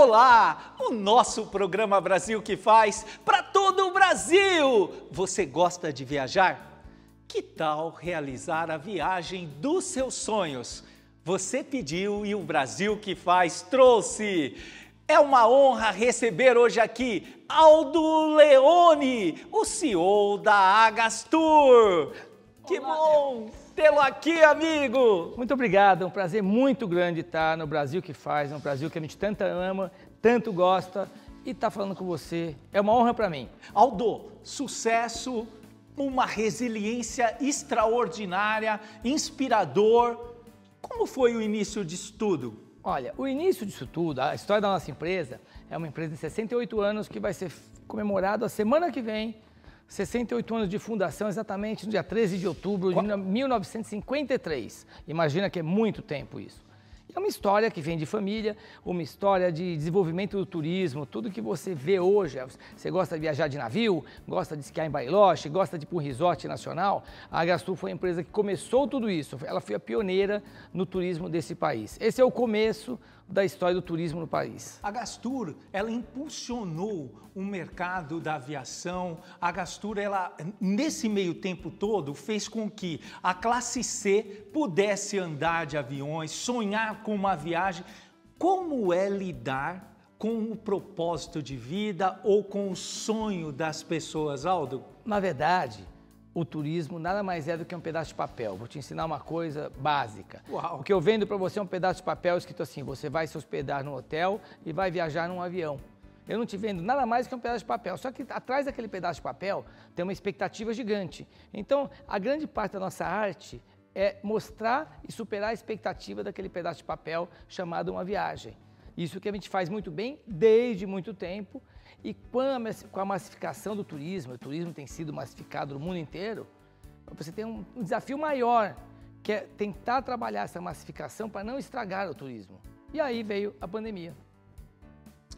Olá, o nosso programa Brasil que faz para todo o Brasil. Você gosta de viajar? Que tal realizar a viagem dos seus sonhos? Você pediu e o Brasil que faz trouxe. É uma honra receber hoje aqui Aldo Leone, o CEO da Agastur. Que Olá, bom tê-lo aqui, amigo. Muito obrigado, é um prazer muito grande estar no Brasil que faz, no Brasil que a gente tanto ama, tanto gosta e estar falando com você. É uma honra para mim. Aldo, sucesso, uma resiliência extraordinária, inspirador. Como foi o início disso tudo? Olha, o início disso tudo, a história da nossa empresa, é uma empresa de 68 anos que vai ser comemorado a semana que vem 68 anos de fundação, exatamente no dia 13 de outubro de 1953. Imagina que é muito tempo isso. É uma história que vem de família, uma história de desenvolvimento do turismo, tudo que você vê hoje. Você gosta de viajar de navio, gosta de esquiar em Bariloche, gosta de ir para um resort nacional. A Gastur foi a empresa que começou tudo isso. Ela foi a pioneira no turismo desse país. Esse é o começo da história do turismo no país. A Gastur, ela impulsionou o mercado da aviação. A Gastur, ela nesse meio tempo todo fez com que a classe C pudesse andar de aviões, sonhar com uma viagem. Como é lidar com o propósito de vida ou com o sonho das pessoas, Aldo? Na verdade, o turismo nada mais é do que um pedaço de papel. Vou te ensinar uma coisa básica. Uau. O que eu vendo para você é um pedaço de papel escrito assim: você vai se hospedar no hotel e vai viajar num avião. Eu não te vendo nada mais que um pedaço de papel. Só que atrás daquele pedaço de papel tem uma expectativa gigante. Então, a grande parte da nossa arte é mostrar e superar a expectativa daquele pedaço de papel chamado uma viagem. Isso que a gente faz muito bem desde muito tempo e com a massificação do turismo, o turismo tem sido massificado no mundo inteiro, você tem um, desafio maior, que é tentar trabalhar essa massificação para não estragar o turismo. E aí veio a pandemia.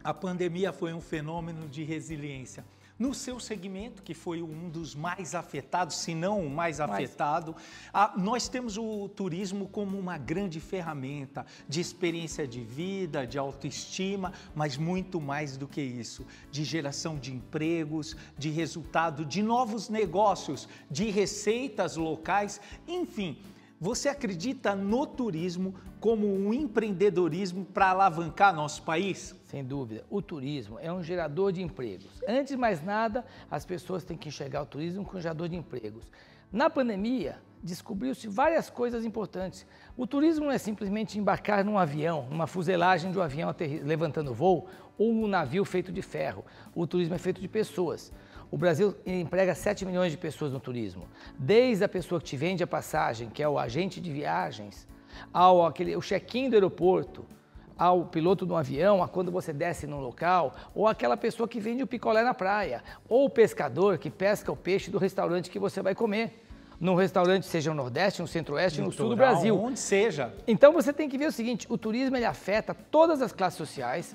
A pandemia foi um fenômeno de resiliência. No seu segmento, que foi um dos mais afetados, se não o mais afetado, a, nós temos o turismo como uma grande ferramenta de experiência de vida, de autoestima, mas muito mais do que isso, de geração de empregos, de resultado de novos negócios, de receitas locais, enfim. Você acredita no turismo como um empreendedorismo para alavancar nosso país? Sem dúvida. O turismo é um gerador de empregos. Antes de mais nada, as pessoas têm que enxergar o turismo como um gerador de empregos. Na pandemia, descobriu-se várias coisas importantes. O turismo não é simplesmente embarcar num avião, numa fuselagem de um avião levantando voo ou um navio feito de ferro. O turismo é feito de pessoas. O Brasil emprega 7 milhões de pessoas no turismo. Desde a pessoa que te vende a passagem, que é o agente de viagens, ao aquele, o check-in do aeroporto, ao piloto do avião, a quando você desce no local, ou aquela pessoa que vende o picolé na praia, ou o pescador que pesca o peixe do restaurante que você vai comer. No restaurante, seja no Nordeste, no Centro-Oeste, no Sul do Brasil. Onde seja. Então você tem que ver o seguinte: o turismo ele afeta todas as classes sociais,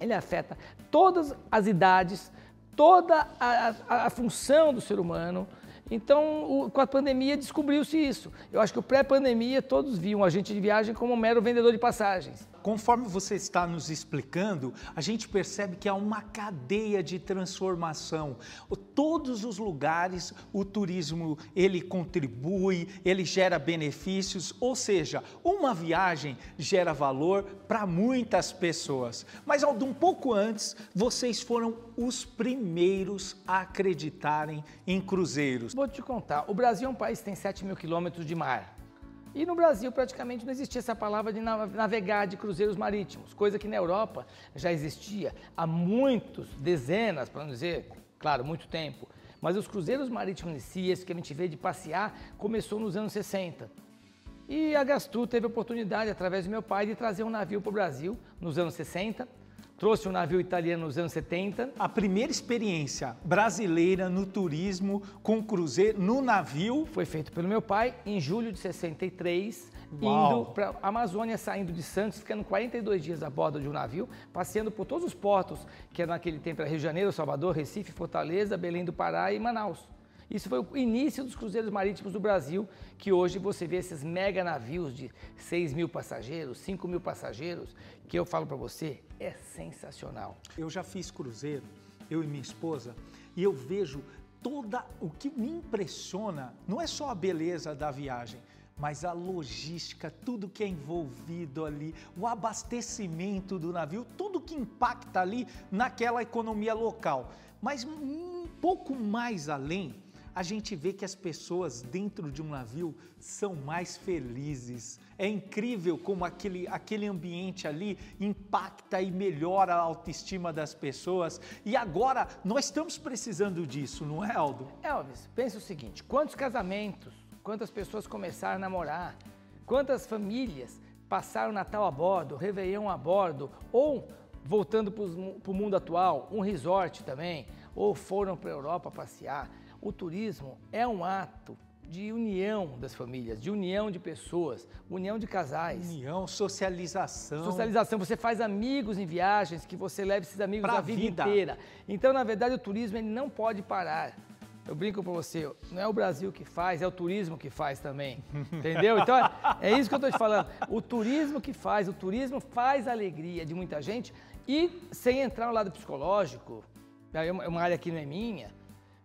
ele afeta todas as idades, toda a, a, a função do ser humano. Então, o, com a pandemia, descobriu-se isso. Eu acho que o pré-pandemia, todos viam a gente de viagem como um mero vendedor de passagens. Conforme você está nos explicando, a gente percebe que há uma cadeia de transformação. Todos os lugares o turismo ele contribui, ele gera benefícios, ou seja, uma viagem gera valor para muitas pessoas. Mas um pouco antes, vocês foram os primeiros a acreditarem em cruzeiros. Vou te contar, o Brasil é um país que tem 7 mil quilômetros de mar. E no Brasil praticamente não existia essa palavra de navegar de cruzeiros marítimos, coisa que na Europa já existia há muitos, dezenas, para não dizer, claro, muito tempo. Mas os cruzeiros marítimos em si, esse que a gente vê de passear, começou nos anos 60. E a Gastu teve a oportunidade, através do meu pai, de trazer um navio para o Brasil nos anos 60 trouxe um navio italiano nos anos 70. A primeira experiência brasileira no turismo com cruzeiro no navio foi feito pelo meu pai em julho de 63, Uau. indo para a Amazônia, saindo de Santos, ficando 42 dias a bordo de um navio, passeando por todos os portos, que naquele tempo era Rio de Janeiro, Salvador, Recife, Fortaleza, Belém do Pará e Manaus. Isso foi o início dos cruzeiros marítimos do Brasil, que hoje você vê esses mega navios de 6 mil passageiros, 5 mil passageiros, que eu falo para você, é sensacional. Eu já fiz cruzeiro, eu e minha esposa, e eu vejo toda o que me impressiona, não é só a beleza da viagem, mas a logística, tudo que é envolvido ali, o abastecimento do navio, tudo que impacta ali naquela economia local. Mas um pouco mais além, a gente vê que as pessoas dentro de um navio são mais felizes. É incrível como aquele, aquele ambiente ali impacta e melhora a autoestima das pessoas. E agora nós estamos precisando disso, não é, Aldo? Elvis, pensa o seguinte: quantos casamentos quantas pessoas começaram a namorar, quantas famílias passaram o Natal a bordo, Réveillon a bordo, ou voltando para o mundo atual, um resort também, ou foram para a Europa passear. O turismo é um ato de união das famílias, de união de pessoas, união de casais. União, socialização. Socialização. Você faz amigos em viagens que você leva esses amigos pra a vida, vida inteira. Então, na verdade, o turismo ele não pode parar. Eu brinco para você, não é o Brasil que faz, é o turismo que faz também. Entendeu? Então é, é isso que eu estou te falando. O turismo que faz, o turismo faz a alegria de muita gente e sem entrar no lado psicológico, é uma área que não é minha,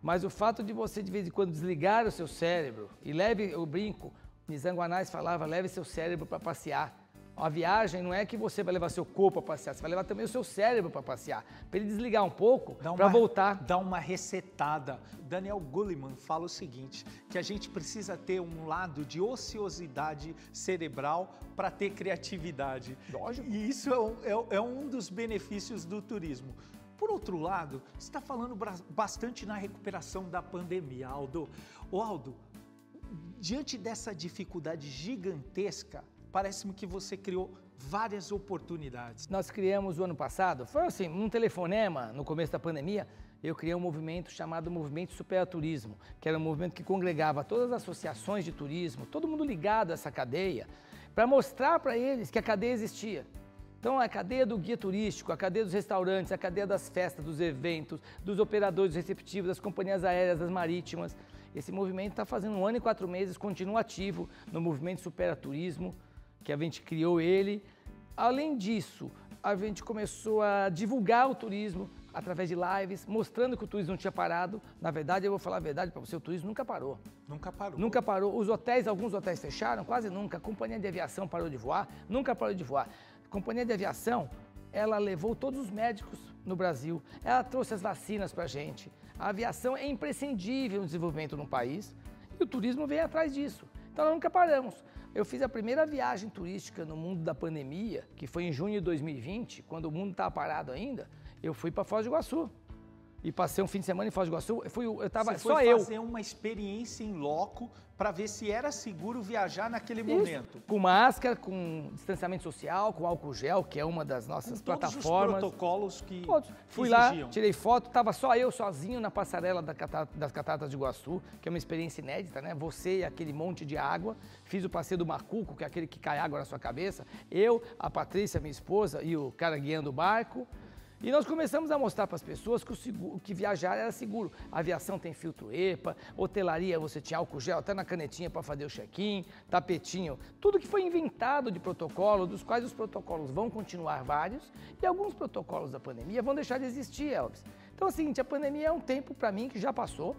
mas o fato de você de vez em quando desligar o seu cérebro e leve, eu brinco, Nizanguanais falava, leve seu cérebro para passear. A viagem não é que você vai levar seu corpo para passear, você vai levar também o seu cérebro para passear, para ele desligar um pouco, para voltar. Dá uma resetada. Daniel Goleman fala o seguinte, que a gente precisa ter um lado de ociosidade cerebral para ter criatividade. Lógico. E isso é um, é, é um dos benefícios do turismo. Por outro lado, está falando bastante na recuperação da pandemia, Aldo. O Aldo, diante dessa dificuldade gigantesca, parece-me que você criou várias oportunidades. Nós criamos o ano passado, foi assim, um telefonema no começo da pandemia, eu criei um movimento chamado Movimento Superaturismo, que era um movimento que congregava todas as associações de turismo, todo mundo ligado a essa cadeia, para mostrar para eles que a cadeia existia. Então, a cadeia do guia turístico, a cadeia dos restaurantes, a cadeia das festas, dos eventos, dos operadores receptivos, das companhias aéreas, das marítimas. Esse movimento está fazendo um ano e quatro meses, continua ativo no movimento Superaturismo que a gente criou ele. Além disso, a gente começou a divulgar o turismo através de lives, mostrando que o turismo não tinha parado. Na verdade, eu vou falar a verdade para você, o turismo nunca parou. Nunca parou. Nunca parou. Os hotéis, alguns hotéis fecharam, quase nunca. A companhia de aviação parou de voar, nunca parou de voar. A companhia de aviação, ela levou todos os médicos no Brasil, ela trouxe as vacinas para a gente. A aviação é imprescindível no desenvolvimento de um país e o turismo vem atrás disso. Então, nunca paramos. Eu fiz a primeira viagem turística no mundo da pandemia, que foi em junho de 2020, quando o mundo estava parado ainda. Eu fui para Foz do Iguaçu e passei um fim de semana em Foz do Iguaçu. Eu, fui, eu tava Você só foi eu. fazer uma experiência em loco para ver se era seguro viajar naquele Isso. momento. Com máscara, com distanciamento social, com álcool gel, que é uma das nossas com plataformas. Todos os protocolos que Todos. Fui exigiam. lá, tirei foto, tava só eu sozinho na passarela da das Cataratas de Iguaçu, que é uma experiência inédita, né? Você e aquele monte de água. Fiz o passeio do Macuco, que é aquele que cai água na sua cabeça. Eu, a Patrícia, minha esposa, e o cara guiando o barco. E nós começamos a mostrar para as pessoas que, o seguro, que viajar era seguro. A aviação tem filtro EPA, hotelaria você tinha álcool gel até na canetinha para fazer o check-in, tapetinho, tudo que foi inventado de protocolo, dos quais os protocolos vão continuar vários e alguns protocolos da pandemia vão deixar de existir, Elvis. Então é o seguinte, a pandemia é um tempo para mim que já passou,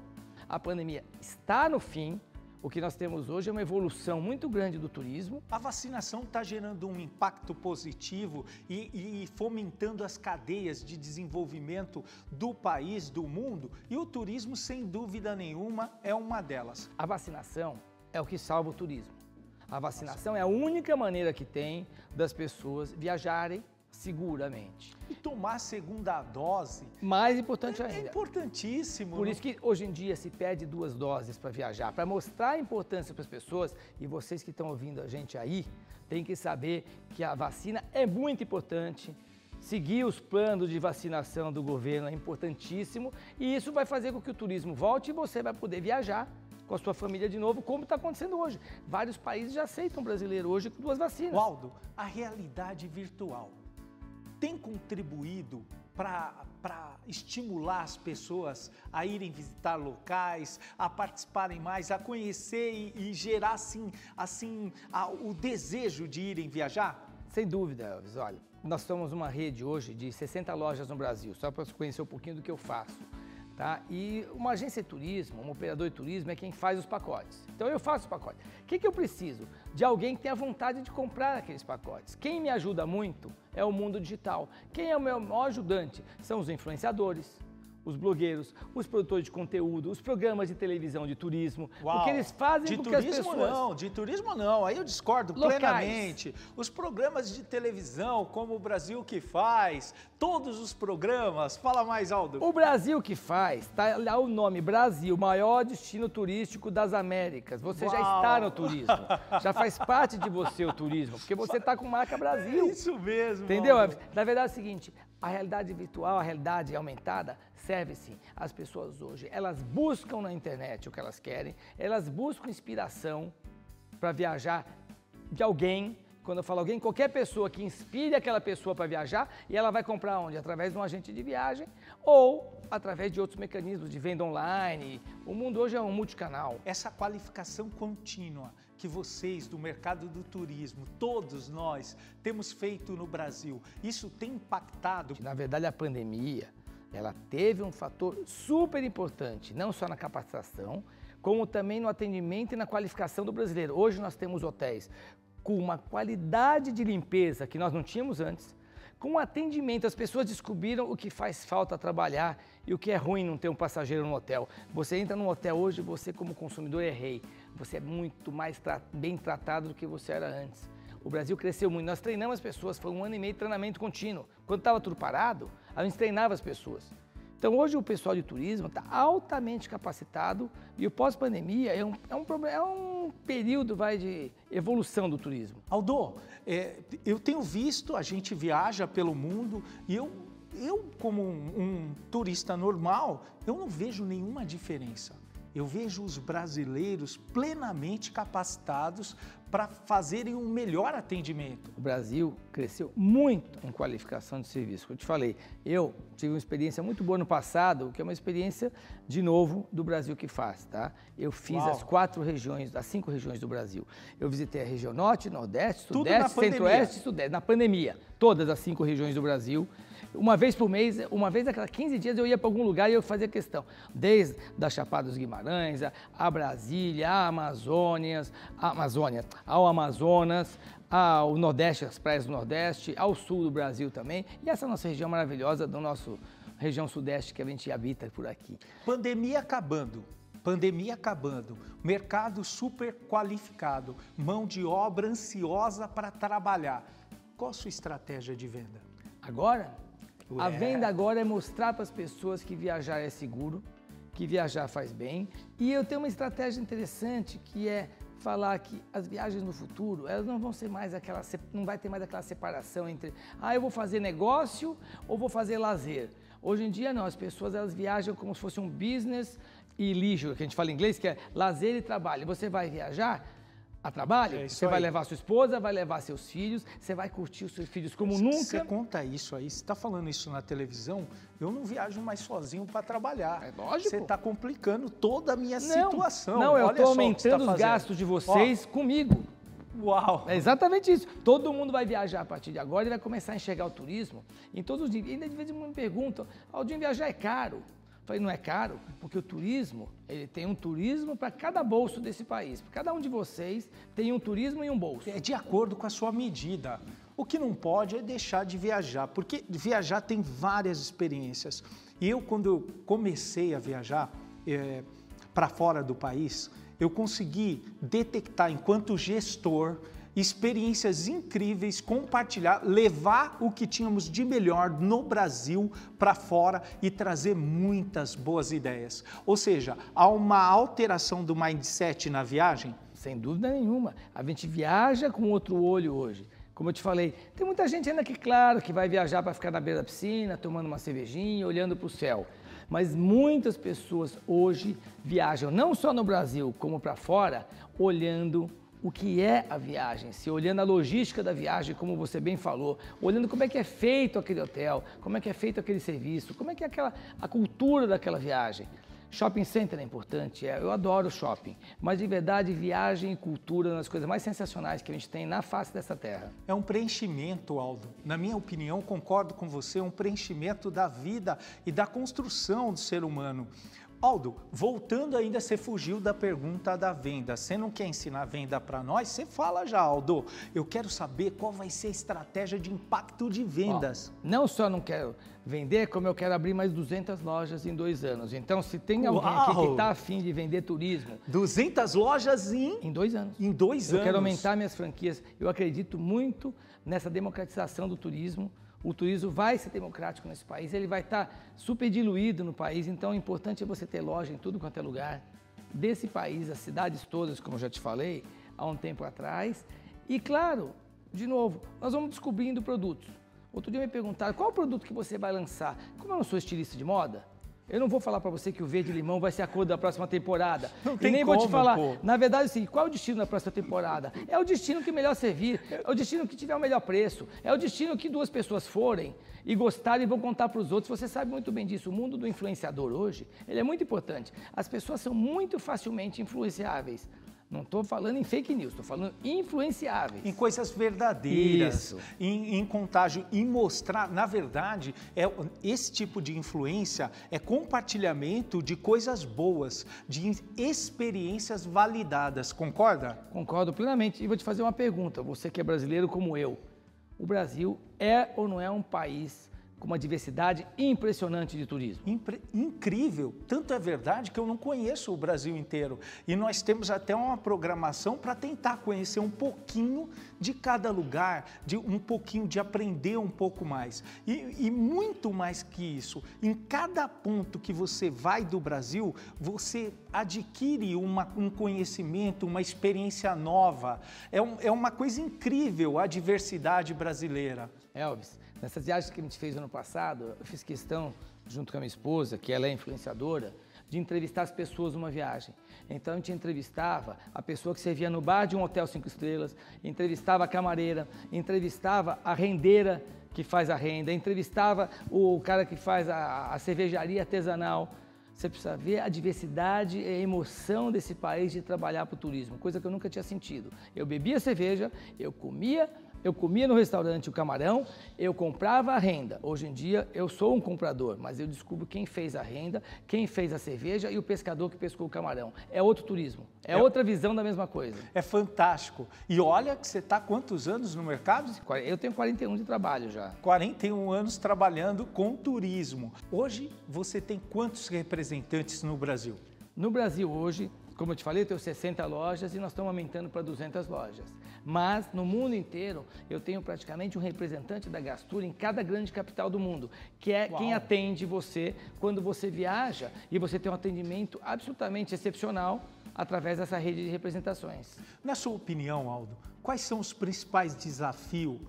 a pandemia está no fim, o que nós temos hoje é uma evolução muito grande do turismo. A vacinação está gerando um impacto positivo e, e, fomentando as cadeias de desenvolvimento do país, do mundo, e o turismo, sem dúvida nenhuma, é uma delas. A vacinação é o que salva o turismo. A vacinação é a única maneira que tem das pessoas viajarem seguramente. E tomar a segunda dose. Mais importante é, ainda. É importantíssimo. Por isso que hoje em dia se pede duas doses para viajar, para mostrar a importância para as pessoas. E vocês que estão ouvindo a gente aí, tem que saber que a vacina é muito importante. Seguir os planos de vacinação do governo é importantíssimo e isso vai fazer com que o turismo volte e você vai poder viajar com a sua família de novo, como está acontecendo hoje. Vários países já aceitam brasileiro hoje com duas vacinas. Waldo, a realidade virtual tem contribuído para estimular as pessoas a irem visitar locais, a participarem mais, a conhecer e, e gerar assim, assim a, o desejo de irem viajar? Sem dúvida, Elvis. Olha, nós somos uma rede hoje de 60 lojas no Brasil, só para você conhecer um pouquinho do que eu faço. Tá? E uma agência de turismo, um operador de turismo é quem faz os pacotes. Então eu faço o pacote. O que, que eu preciso? De alguém que tenha vontade de comprar aqueles pacotes. Quem me ajuda muito é o mundo digital. Quem é o meu maior ajudante? São os influenciadores, os blogueiros, os produtores de conteúdo, os programas de televisão de turismo, Uau. o que eles fazem de com turismo que as pessoas... não, de turismo não, aí eu discordo Locais. plenamente. Os programas de televisão, como o Brasil que faz, todos os programas, fala mais Aldo. O Brasil que faz, tá lá o nome Brasil, maior destino turístico das Américas. Você já Uau. está no turismo, já faz parte de você o turismo, porque você está com marca Brasil. Isso mesmo. Entendeu? Aldo. Na verdade é o seguinte, a realidade virtual, a realidade aumentada, serve sim. As pessoas hoje, elas buscam na internet o que elas querem, elas buscam inspiração para viajar de alguém. Quando eu falo alguém, qualquer pessoa que inspire aquela pessoa para viajar e ela vai comprar onde? Através de um agente de viagem ou através de outros mecanismos de venda online. O mundo hoje é um multicanal. Essa qualificação contínua que vocês do mercado do turismo, todos nós, temos feito no Brasil, isso tem impactado? Na verdade, a pandemia, ela teve um fator super importante, não só na capacitação, como também no atendimento e na qualificação do brasileiro. Hoje nós temos hotéis com uma qualidade de limpeza que nós não tínhamos antes, com o atendimento, as pessoas descobriram o que faz falta trabalhar e o que é ruim não ter um passageiro no hotel. Você entra num hotel hoje, você como consumidor é rei. Você é muito mais tra bem tratado do que você era antes. O Brasil cresceu muito. Nós treinamos as pessoas, foi um ano e meio de treinamento contínuo. Quando estava tudo parado, a gente treinava as pessoas. Então hoje o pessoal de turismo está altamente capacitado e o pós-pandemia é um, é, um, é um período vai, de evolução do turismo. Aldo, é, eu tenho visto, a gente viaja pelo mundo e eu, eu como um, um turista normal, eu não vejo nenhuma diferença. Eu vejo os brasileiros plenamente capacitados para fazerem um melhor atendimento. O Brasil cresceu muito em qualificação de serviço. Como eu te falei, eu tive uma experiência muito boa no passado, que é uma experiência, de novo, do Brasil que faz, tá? Eu fiz Uau. as quatro regiões, as cinco regiões do Brasil. Eu visitei a região Norte, Nordeste, Sudeste. Centro-Oeste e Sudeste, na pandemia. Todas as cinco regiões do Brasil. Uma vez por mês, uma vez a cada 15 dias eu ia para algum lugar e eu fazia questão. Desde da Chapada dos Guimarães, a, a Brasília, a Amazônias, a Amazônia, ao Amazonas, ao Nordeste, as praias do Nordeste, ao sul do Brasil também. E essa nossa região maravilhosa do nosso região sudeste que a gente habita por aqui. Pandemia acabando. Pandemia acabando, mercado super qualificado, mão de obra ansiosa para trabalhar. Qual a sua estratégia de venda? Agora, a Ué. venda agora é mostrar para as pessoas que viajar é seguro, que viajar faz bem. E eu tenho uma estratégia interessante que é falar que as viagens no futuro, elas não vão ser mais aquela, não vai ter mais aquela separação entre, ah, eu vou fazer negócio ou vou fazer lazer. Hoje em dia não, as pessoas elas viajam como se fosse um business e leisure, que a gente fala em inglês, que é lazer e trabalho. Você vai viajar a trabalho, É você vai aí. levar sua esposa, vai levar seus filhos, você vai curtir os seus filhos como Você nunca. conta isso aí, você está falando isso na televisão, eu não viajo mais sozinho para trabalhar. É lógico. Você está complicando toda a minha Não, situação. Não, eu estou você aumentando tá os gastos de vocês comigo. Ó, uau! É exatamente isso. Todo mundo vai viajar a partir de agora e vai começar a enxergar o turismo em todos os níveis. E ainda de vez em quando me perguntam, Aldinho, viajar é caro? Falei, não é caro, porque o turismo, ele tem um turismo para cada bolso desse país. Cada um de vocês tem um turismo e um bolso. É de acordo com a sua medida. O que não pode é deixar de viajar, porque viajar tem várias experiências. E eu, quando eu comecei a viajar para fora do país, eu consegui detectar, enquanto gestor, experiências incríveis, compartilhar, levar o que tínhamos de melhor no Brasil para fora e trazer muitas boas ideias. Ou seja, há uma alteração do mindset na viagem Sem dúvida nenhuma. A gente viaja com outro olho hoje. Como eu te falei, tem muita gente ainda que, claro, que vai viajar para ficar na beira da piscina, tomando uma cervejinha, olhando para o céu. Mas muitas pessoas hoje viajam, não só no Brasil, como para fora, olhando o que é a viagem, se olhando a logística da viagem, como você bem falou, olhando como é que é feito aquele hotel, como é que é feito aquele serviço, como é que é aquela, a cultura daquela viagem. Shopping center é importante, é, eu adoro shopping, mas de verdade viagem e cultura são as coisas mais sensacionais que a gente tem na face dessa terra. É um preenchimento, Aldo. Na minha opinião, concordo com você, é um preenchimento da vida e da construção do ser humano. Aldo, voltando ainda, você fugiu da pergunta da venda. Você não quer ensinar venda para nós? Você fala já, Aldo. Eu quero saber qual vai ser a estratégia de impacto de vendas. não só não quero vender, como eu quero abrir mais 200 lojas em dois anos. Então, se tem alguém Uau. aqui que está afim de vender turismo... 200 lojas em... Em dois anos. Em dois eu anos. Eu quero aumentar minhas franquias. Eu acredito muito nessa democratização do turismo o turismo vai ser democrático nesse país, ele vai estar super diluído no país, então o importante é você ter loja em tudo quanto é lugar desse país, as cidades todas, como eu já te falei há um tempo atrás. E claro, de novo, nós vamos descobrindo produtos. Outro dia me perguntaram qual o produto que você vai lançar. Como eu não sou estilista de moda, eu não vou falar para você que o verde limão vai ser a cor da próxima temporada. Não tem e nem como, vou te falar. Pô. Na verdade, assim, qual é o destino da próxima temporada? É o destino que melhor servir, é o destino que tiver o melhor preço, é o destino que duas pessoas forem e gostarem e vão contar para os outros. Você sabe muito bem disso. O mundo do influenciador hoje, ele é muito importante. As pessoas são muito facilmente influenciáveis. Não estou falando em fake news, estou falando influenciáveis. Em coisas verdadeiras, em, em, contágio, em mostrar. Na verdade, é, esse tipo de influência é compartilhamento de coisas boas, de experiências validadas. Concorda? Concordo plenamente. E vou te fazer uma pergunta, você que é brasileiro como eu. O Brasil é ou não é um país com uma diversidade impressionante de turismo. Impre incrível. Tanto é verdade que eu não conheço o Brasil inteiro. E nós temos até uma programação para tentar conhecer um pouquinho de cada lugar, de um pouquinho de aprender um pouco mais. E, e muito mais que isso, em cada ponto que você vai do Brasil, você adquire uma, um conhecimento, uma experiência nova. É, um, é uma coisa incrível a diversidade brasileira. Elvis, Nessas viagens que a gente fez ano passado, eu fiz questão, junto com a minha esposa, que ela é influenciadora, de entrevistar as pessoas numa viagem. Então a gente entrevistava a pessoa que servia no bar de um hotel cinco estrelas, entrevistava a camareira, entrevistava a rendeira que faz a renda, entrevistava o cara que faz a, a cervejaria artesanal. Você precisa ver a diversidade e a emoção desse país de trabalhar para o turismo, coisa que eu nunca tinha sentido. Eu bebia cerveja, eu comia eu comia no restaurante o camarão, eu comprava a renda. Hoje em dia eu sou um comprador, mas eu descubro quem fez a renda, quem fez a cerveja e o pescador que pescou o camarão. É outro turismo, é, é outra visão da mesma coisa. É fantástico. E olha que você está quantos anos no mercado? Eu tenho 41 de trabalho já. 41 anos trabalhando com turismo. Hoje você tem quantos representantes no Brasil? No Brasil hoje como eu te falei, eu tenho 60 lojas e nós estamos aumentando para 200 lojas. Mas no mundo inteiro eu tenho praticamente um representante da Gastur em cada grande capital do mundo, que é Uau. quem atende você quando você viaja e você tem um atendimento absolutamente excepcional através dessa rede de representações. Na sua opinião, Aldo, quais são os principais desafios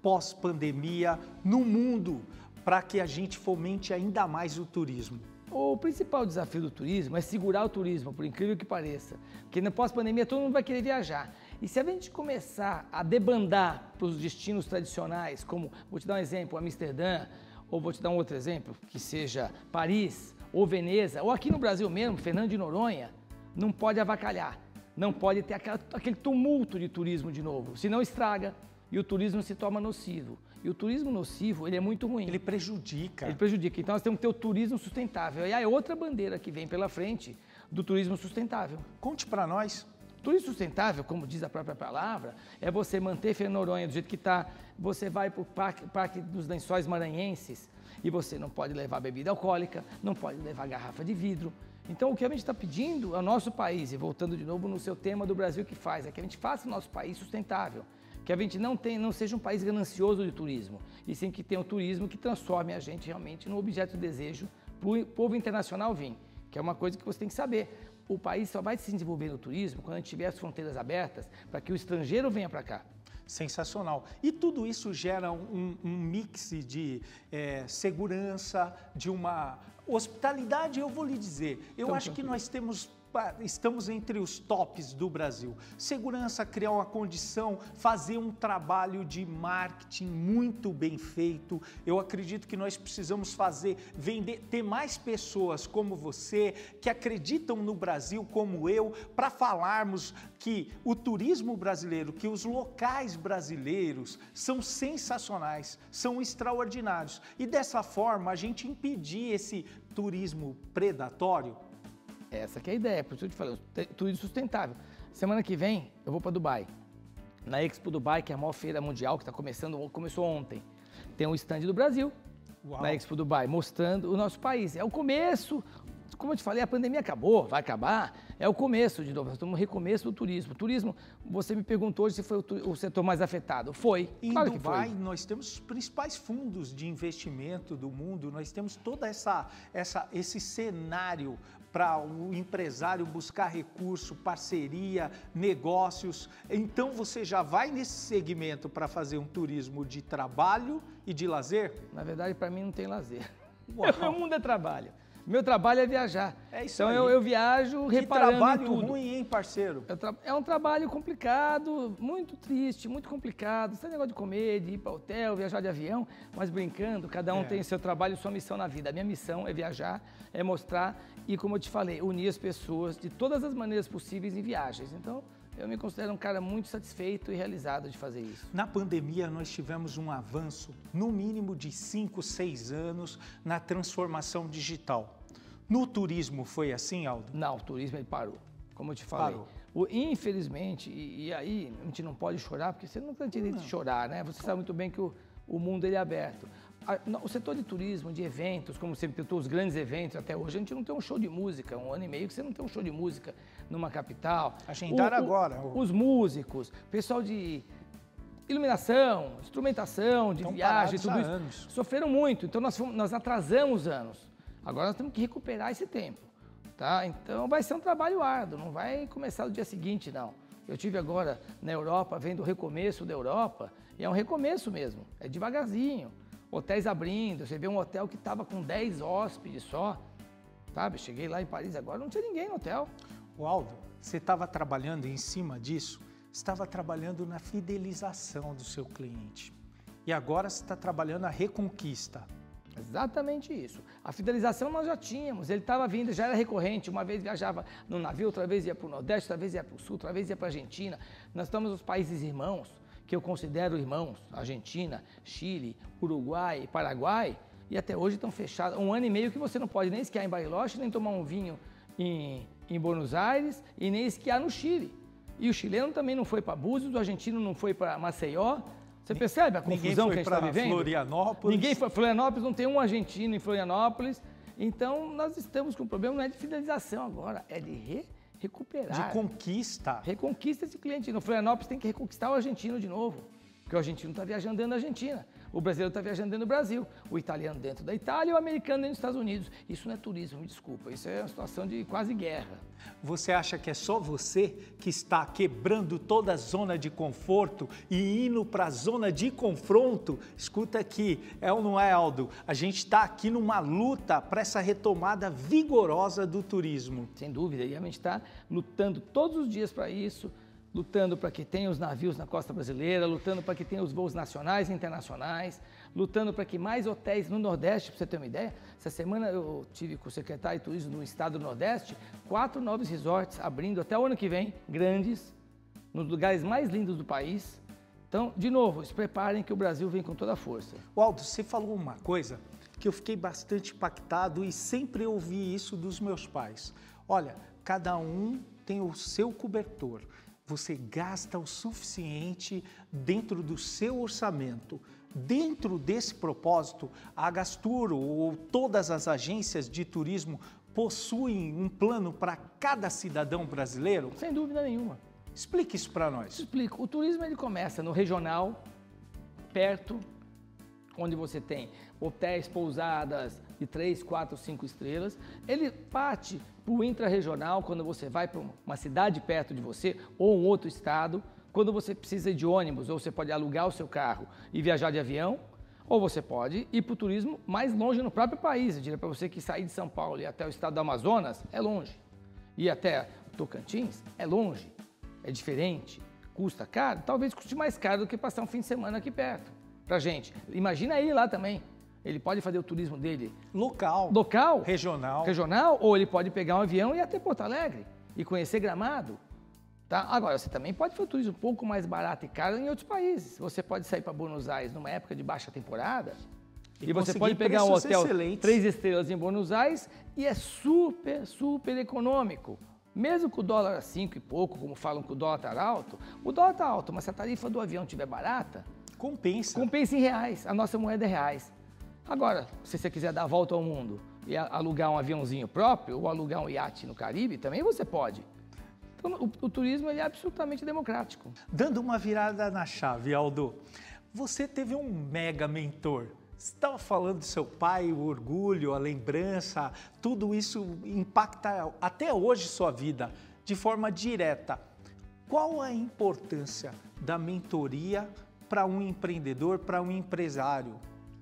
pós-pandemia no mundo para que a gente fomente ainda mais o turismo? O principal desafio do turismo é segurar o turismo, por incrível que pareça. Porque na pós-pandemia todo mundo vai querer viajar. E se a gente começar a debandar para os destinos tradicionais, como, vou te dar um exemplo, Amsterdã, ou vou te dar um outro exemplo, que seja Paris, ou Veneza, ou aqui no Brasil mesmo, Fernando de Noronha, não pode avacalhar. Não pode ter aquela, aquele tumulto de turismo de novo, senão estraga e o turismo se torna nocivo. E o turismo nocivo, ele é muito ruim. Ele prejudica. Ele prejudica. Então nós temos que ter o turismo sustentável. E aí é outra bandeira que vem pela frente do turismo sustentável. Conte para nós. Turismo sustentável, como diz a própria palavra, é você manter Fenoronha do jeito que está. Você vai para o parque, parque dos Lençóis Maranhenses e você não pode levar bebida alcoólica, não pode levar garrafa de vidro. Então, o que a gente está pedindo ao nosso país, e voltando de novo no seu tema do Brasil que faz, é que a gente faça o nosso país sustentável que a gente não, não seja um país ganancioso de turismo, e sim que tenha um turismo que transforme a gente realmente no objeto de desejo para o povo internacional vir, que é uma coisa que você tem que saber. O país só vai se desenvolver no turismo quando a gente tiver as fronteiras abertas para que o estrangeiro venha para cá. Sensacional. E tudo isso gera um, um mix de é, segurança, de uma hospitalidade, eu vou lhe dizer. Eu então, acho que nós temos estamos entre os tops do Brasil. Segurança, criar uma condição, fazer um trabalho de marketing muito bem feito. Eu acredito que nós precisamos fazer, vender, ter mais pessoas como você, que acreditam no Brasil como eu, para falarmos que o turismo brasileiro, que os locais brasileiros são sensacionais, são extraordinários. E dessa forma a gente impedir esse turismo predatório? Essa é a ideia, por isso eu te falei, turismo sustentável. Semana que vem eu vou para Dubai. Na Expo Dubai, que é a maior feira mundial que está começando, começou ontem. Tem um stand do Brasil Uau. na Expo Dubai, mostrando o nosso país. É o começo, como eu te falei, a pandemia acabou, vai acabar, é o começo de novo, nós estamos no recomeço do turismo. O turismo, você me perguntou se foi o, o setor mais afetado. Foi, em claro Dubai, nós temos os principais fundos de investimento do mundo, nós temos toda essa, essa esse cenário para o empresário buscar recurso, parceria, negócios. Então você já vai nesse segmento para fazer um turismo de trabalho e de lazer? Na verdade, para mim não tem lazer. Uau. Meu mundo é trabalho. Meu trabalho é viajar. É isso então aí. Eu, eu viajo que reparando trabalho em tudo. ruim, hein, parceiro? É um trabalho complicado, muito triste, muito complicado. Esse negócio de comer, de ir para hotel, viajar de avião, mas brincando, cada um é. tem seu trabalho e sua missão na vida. A minha missão é viajar, é mostrar e, como eu te falei, unir as pessoas de todas as maneiras possíveis em viagens. Então, eu me considero um cara muito satisfeito e realizado de fazer isso. Na pandemia, nós tivemos um avanço, no mínimo de 5, 6 anos, na transformação digital. No turismo foi assim, Aldo? Não, o turismo ele parou. Como eu te falei. Parou. O, infelizmente, e, e, aí a gente não pode chorar, porque você não tem direito de chorar, né? Você sabe muito bem que o, o mundo ele é aberto. o setor de turismo, de eventos, como sempre tentou os grandes eventos até hoje, a gente não tem um show de música, um ano e meio que você não tem um show de música numa capital. Agendar agora. Os músicos, pessoal de iluminação, instrumentação, de viagem, tudo isso, anos. sofreram muito. Então nós, fomos, nós atrasamos anos. Agora nós temos que recuperar esse tempo, tá? Então vai ser um trabalho árduo, não vai começar no dia seguinte, não. Eu tive agora na Europa, vendo o recomeço da Europa, e é um recomeço mesmo, é devagarzinho. Hotéis abrindo, você vê um hotel que estava com 10 hóspedes só, sabe? Cheguei lá em Paris agora, não tinha ninguém no hotel. O Aldo, você estava trabalhando em cima disso, estava trabalhando na fidelização do seu cliente. E agora você está trabalhando a reconquista. Exatamente isso. A fidelização nós já tínhamos, ele estava vindo, já era recorrente. Uma vez viajava no navio, outra vez ia para o Nordeste, outra vez ia para o Sul, outra vez ia para a Argentina. Nós estamos nos países irmãos, que eu considero irmãos: Argentina, Chile, Uruguai, Paraguai. E até hoje estão fechados. Um ano e meio que você não pode nem esquiar em Bariloche, nem tomar um vinho em, em Buenos Aires e nem esquiar no Chile. E o chileno também não foi para Búzios, o argentino não foi para Maceió, você percebe a confusão que a gente está vivendo? Florianópolis. Ninguém foi. Florianópolis não tem um argentino em Florianópolis. Então, nós estamos com um problema, não é de fidelização agora, é de re, recuperar. De conquista. Reconquista esse cliente. No Florianópolis tem que reconquistar o argentino de novo. Porque o argentino está viajando dentro da Argentina. O brasileiro está viajando dentro do Brasil, o italiano dentro da Itália e o americano dentro dos Estados Unidos. Isso não é turismo, me desculpa, isso é uma situação de quase guerra. Você acha que é só você que está quebrando toda a zona de conforto e indo para a zona de confronto? Escuta aqui, é ou não é, Aldo? A gente está aqui numa luta para essa retomada vigorosa do turismo. Sem dúvida, e a gente está lutando todos os dias para isso lutando para que tenha os navios na costa brasileira, lutando para que tenha os voos nacionais e internacionais, lutando para que mais hotéis no Nordeste, para você ter uma ideia. Essa semana eu tive com o secretário de Turismo no estado do Nordeste, quatro novos resorts abrindo até o ano que vem, grandes, nos lugares mais lindos do país. Então, de novo, se preparem que o Brasil vem com toda a força. Waldo, você falou uma coisa que eu fiquei bastante impactado e sempre ouvi isso dos meus pais. Olha, cada um tem o seu cobertor você gasta o suficiente dentro do seu orçamento. Dentro desse propósito, a Gasturo ou todas as agências de turismo possuem um plano para cada cidadão brasileiro? Sem dúvida nenhuma. Explique isso para nós. Explico. O turismo ele começa no regional, perto, onde você tem hotéis, pousadas de 3, 4, 5 estrelas. Ele parte para o intrarregional, quando você vai para uma cidade perto de você ou um outro estado, quando você precisa de ônibus, ou você pode alugar o seu carro e viajar de avião, ou você pode ir para o turismo mais longe no próprio país. Eu diria para você que sair de São Paulo e até o estado do Amazonas é longe. ir até Tocantins é longe, é diferente, custa caro, talvez custe mais caro do que passar um fim de semana aqui perto, pra gente. Imagina ir lá também. Ele pode fazer o turismo dele local, local, regional, regional, ou ele pode pegar um avião e ir até Porto Alegre e conhecer Gramado. Tá? Agora, você também pode fazer o turismo um pouco mais barato e caro em outros países. Você pode sair para Buenos Aires numa época de baixa temporada e, e você pode pegar um hotel excelentes. três estrelas em Buenos Aires e é super, super econômico. Mesmo com o dólar a cinco e pouco, como falam que o dólar está alto, o dólar está alto, mas se a tarifa do avião estiver barata, compensa. Compensa em reais. A nossa moeda é reais. Agora, se você quiser dar a volta ao mundo e alugar um aviãozinho próprio ou alugar um iate no Caribe, também você pode. Então, o, o turismo é absolutamente democrático. Dando uma virada na chave, Aldo, você teve um mega mentor. Você estava falando do seu pai, o orgulho, a lembrança, tudo isso impacta até hoje sua vida de forma direta. Qual a importância da mentoria para um empreendedor, para um empresário?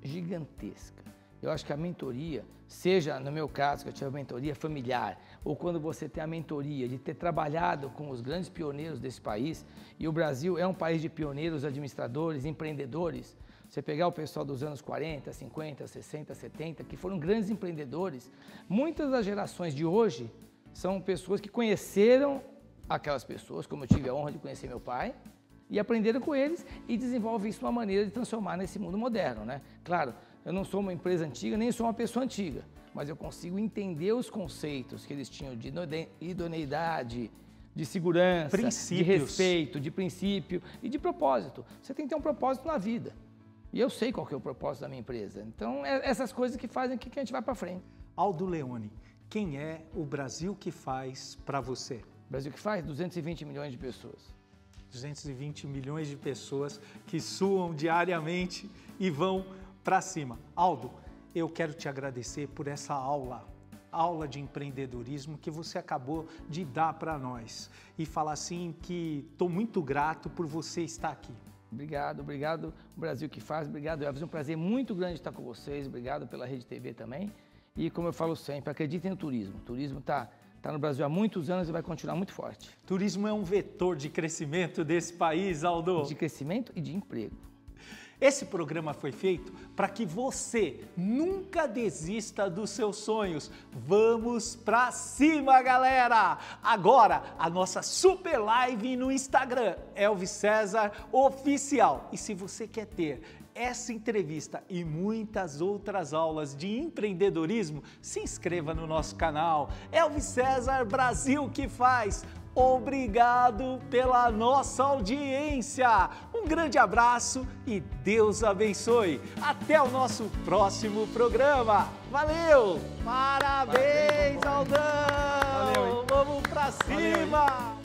gigantesca. Eu acho que a mentoria, seja no meu caso, que eu tive a mentoria familiar, ou quando você tem a mentoria de ter trabalhado com os grandes pioneiros desse país, e o Brasil é um país de pioneiros, administradores, empreendedores. Você pegar o pessoal dos anos 40, 50, 60, 70, que foram grandes empreendedores, muitas das gerações de hoje são pessoas que conheceram aquelas pessoas, como eu tive a honra de conhecer meu pai, e aprenderam com eles e desenvolvem isso uma maneira de transformar nesse mundo moderno, né? Claro, eu não sou uma empresa antiga, nem sou uma pessoa antiga, mas eu consigo entender os conceitos que eles tinham de idoneidade, de segurança, Princípios. de respeito, de princípio e de propósito. Você tem que ter um propósito na vida. E eu sei qual que é o propósito da minha empresa. Então, é essas coisas que fazem que a gente vai para frente. Aldo Leone, quem é o Brasil que faz para você? O Brasil que faz 220 milhões de pessoas. 220 milhões de pessoas que suam diariamente e vão para cima. Aldo, eu quero te agradecer por essa aula, aula de empreendedorismo que você acabou de dar para nós e falar assim que estou muito grato por você estar aqui. Obrigado, obrigado Brasil que faz, obrigado Elvis, é um prazer muito grande estar com vocês, obrigado pela Rede TV também. E como eu falo sempre, acreditem no turismo. O turismo está Está no Brasil há muitos anos e vai continuar muito forte. Turismo é um vetor de crescimento desse país, Aldo. De crescimento e de emprego. Esse programa foi feito para que você nunca desista dos seus sonhos. Vamos para cima, galera! Agora, a nossa super live no Instagram, Elvis César Oficial. E se você quer ter essa entrevista e muitas outras aulas de empreendedorismo, se inscreva no nosso canal. Elvis César Brasil que faz. Obrigado pela nossa audiência. Um grande abraço e Deus abençoe. Até o nosso próximo programa. Valeu! Parabéns, Aldão! Valeu, Vamos pra cima! Valeu,